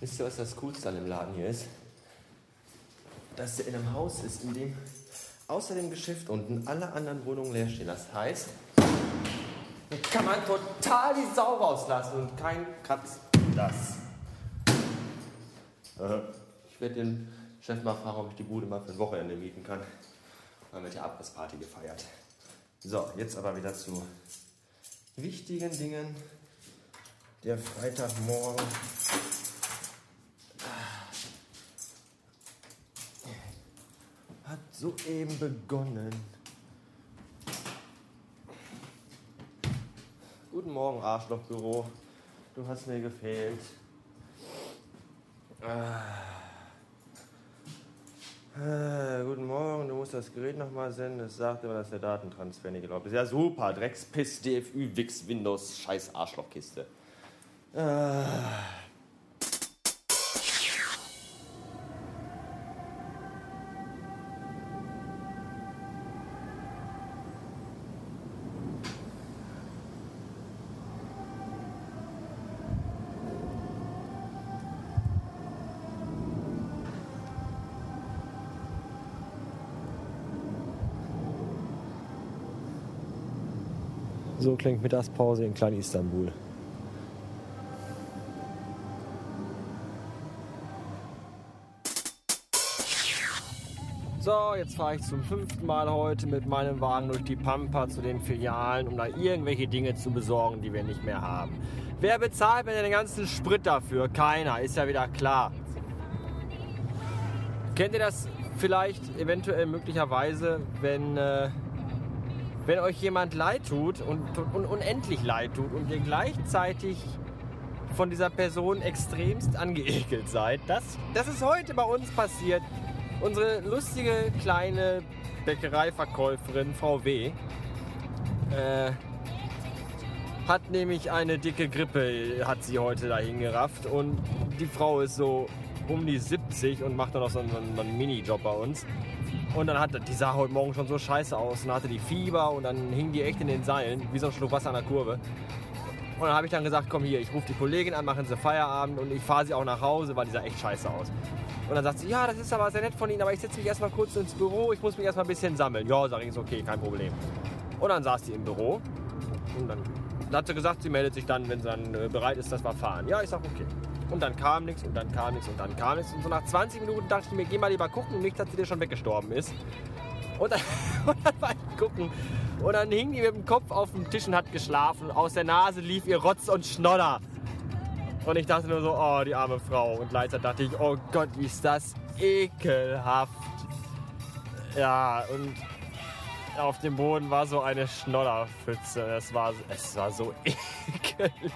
Wisst ihr, was das Coolste an dem Laden hier ist? Dass er in einem Haus ist, in dem außer dem Geschäft unten alle anderen Wohnungen leer stehen. Das heißt, da kann man total die Sau rauslassen und kein kratzt das. Äh, Ich werde den Chef mal fragen, ob ich die Bude mal für ein Wochenende mieten kann. Dann wird ja Abrissparty gefeiert. So, jetzt aber wieder zu wichtigen Dingen. Der Freitagmorgen. Hat soeben begonnen. Guten Morgen, Arschlochbüro. Du hast mir gefehlt. Ah. Äh, guten Morgen, du musst das Gerät nochmal senden. Es sagt immer, dass der Datentransfer nicht erlaubt ist. Ja, super. Dreckspiss, DFÜ, Wix, Windows, scheiß Arschlochkiste. Äh. So klingt Mittagspause in Klein-Istanbul. So, jetzt fahre ich zum fünften Mal heute mit meinem Wagen durch die Pampa zu den Filialen, um da irgendwelche Dinge zu besorgen, die wir nicht mehr haben. Wer bezahlt mir den ganzen Sprit dafür? Keiner, ist ja wieder klar. Kennt ihr das vielleicht eventuell möglicherweise, wenn, äh, wenn euch jemand leid tut und, und unendlich leid tut und ihr gleichzeitig von dieser Person extremst angeekelt seid? Das, das ist heute bei uns passiert. Unsere lustige kleine Bäckereiverkäuferin Frau W. Äh, hat nämlich eine dicke Grippe, hat sie heute dahin gerafft. Und die Frau ist so um die 70 und macht dann noch so einen, so einen Minijob bei uns. Und dann hat die sah heute Morgen schon so scheiße aus und hatte die Fieber und dann hing die echt in den Seilen, wie so ein Schluck Wasser an der Kurve. Und dann habe ich dann gesagt, komm hier, ich rufe die Kollegin an, machen sie Feierabend und ich fahre sie auch nach Hause, weil die sah echt scheiße aus. Und dann sagt sie, ja, das ist aber sehr nett von Ihnen, aber ich setze mich erstmal kurz ins Büro, ich muss mich erstmal ein bisschen sammeln. Ja, sag ich, ist okay, kein Problem. Und dann saß sie im Büro und dann hat sie gesagt, sie meldet sich dann, wenn sie dann äh, bereit ist, dass wir fahren. Ja, ich sag, okay. Und dann kam nichts und dann kam nichts und dann kam nichts. Und so nach 20 Minuten dachte ich mir, geh mal lieber gucken, nicht, dass sie dir schon weggestorben ist. Und dann, und dann war ich gucken. Und dann hing die mit dem Kopf auf dem Tisch und hat geschlafen. Aus der Nase lief ihr Rotz und Schnodder. Und ich dachte nur so, oh, die arme Frau. Und gleichzeitig dachte ich, oh Gott, wie ist das ekelhaft. Ja, und auf dem Boden war so eine Schnodderpfütze. Es war, es war so ekelig.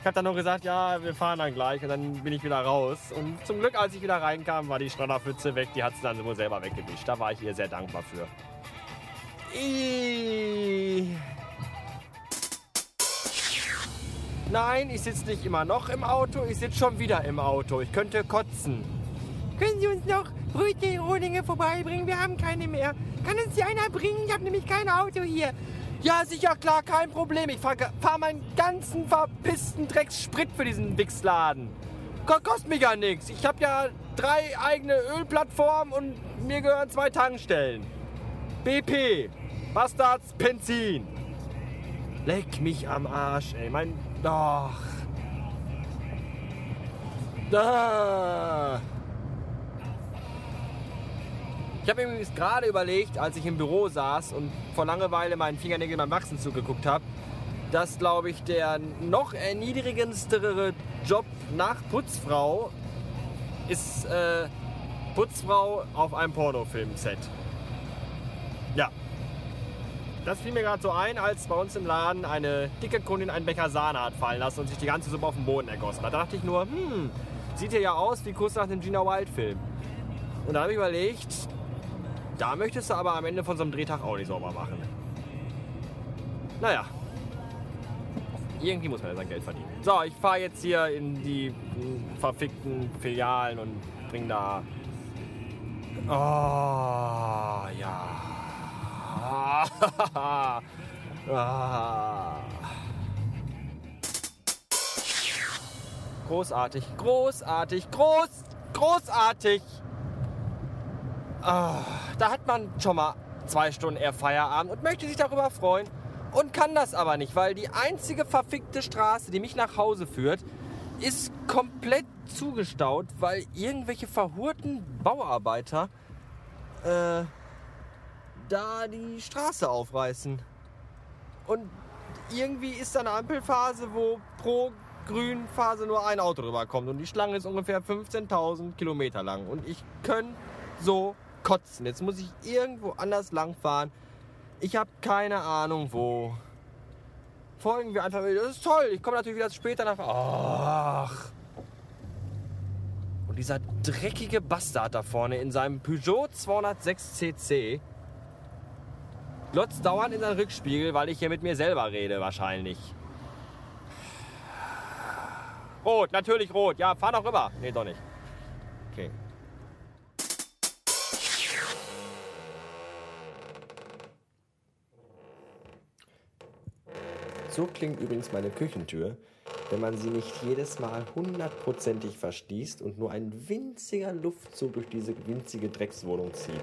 Ich habe dann nur gesagt, ja, wir fahren dann gleich und dann bin ich wieder raus. Und zum Glück, als ich wieder reinkam, war die Schnodderpfütze weg. Die hat sie dann wohl selber weggewischt. Da war ich ihr sehr dankbar für. Nein, ich sitze nicht immer noch im Auto, ich sitze schon wieder im Auto. Ich könnte kotzen. Können Sie uns noch Brötchen Rohlinge vorbeibringen? Wir haben keine mehr. Kann uns die einer bringen? Ich habe nämlich kein Auto hier. Ja, sicher, klar, kein Problem. Ich fahre fahr meinen ganzen verpissten Dreckssprit für diesen Wichsladen. Ko- Kostet mich ja nichts. Ich habe ja drei eigene Ölplattformen und mir gehören zwei Tankstellen. BP, Bastards, Benzin. Leck mich am Arsch, ey. Mein. Doch. Da. Ich habe übrigens gerade überlegt, als ich im Büro saß und vor Langeweile meinen Fingernägeln beim Wachsen zugeguckt habe, dass, glaube ich, der noch erniedrigendste Job nach Putzfrau ist äh, Putzfrau auf einem Pornofilmset. Ja. Das fiel mir gerade so ein, als bei uns im Laden eine dicke Kundin einen Becher Sahne hat fallen lassen und sich die ganze Suppe auf den Boden ergossen hat. Da dachte ich nur, hm, sieht hier ja aus wie kurz nach dem Gina Wild-Film. Und da habe ich überlegt, da möchtest du aber am Ende von so einem Drehtag auch nicht sauber machen. Naja. Irgendwie muss man ja sein Geld verdienen. So, ich fahre jetzt hier in die verfickten Filialen und bring da. Oh, ja. ah. großartig, großartig, groß, großartig. Ah, da hat man schon mal zwei Stunden eher Feierabend und möchte sich darüber freuen und kann das aber nicht, weil die einzige verfickte Straße, die mich nach Hause führt, ist komplett zugestaut, weil irgendwelche verhurten Bauarbeiter äh, da die Straße aufreißen. Und irgendwie ist da eine Ampelphase, wo pro Grünphase nur ein Auto rüberkommt. Und die Schlange ist ungefähr 15.000 Kilometer lang. Und ich könnte so kotzen. Jetzt muss ich irgendwo anders lang fahren. Ich habe keine Ahnung wo. Folgen wir einfach. Das ist toll. Ich komme natürlich wieder später nach. Ach. Und dieser dreckige Bastard da vorne in seinem Peugeot 206 CC glotzt dauernd in seinen Rückspiegel, weil ich hier mit mir selber rede, wahrscheinlich. Rot, natürlich rot. Ja, fahr doch rüber. Nee, doch nicht. So klingt übrigens meine Küchentür, wenn man sie nicht jedes Mal hundertprozentig verschließt und nur ein winziger Luftzug durch diese winzige Dreckswohnung zieht.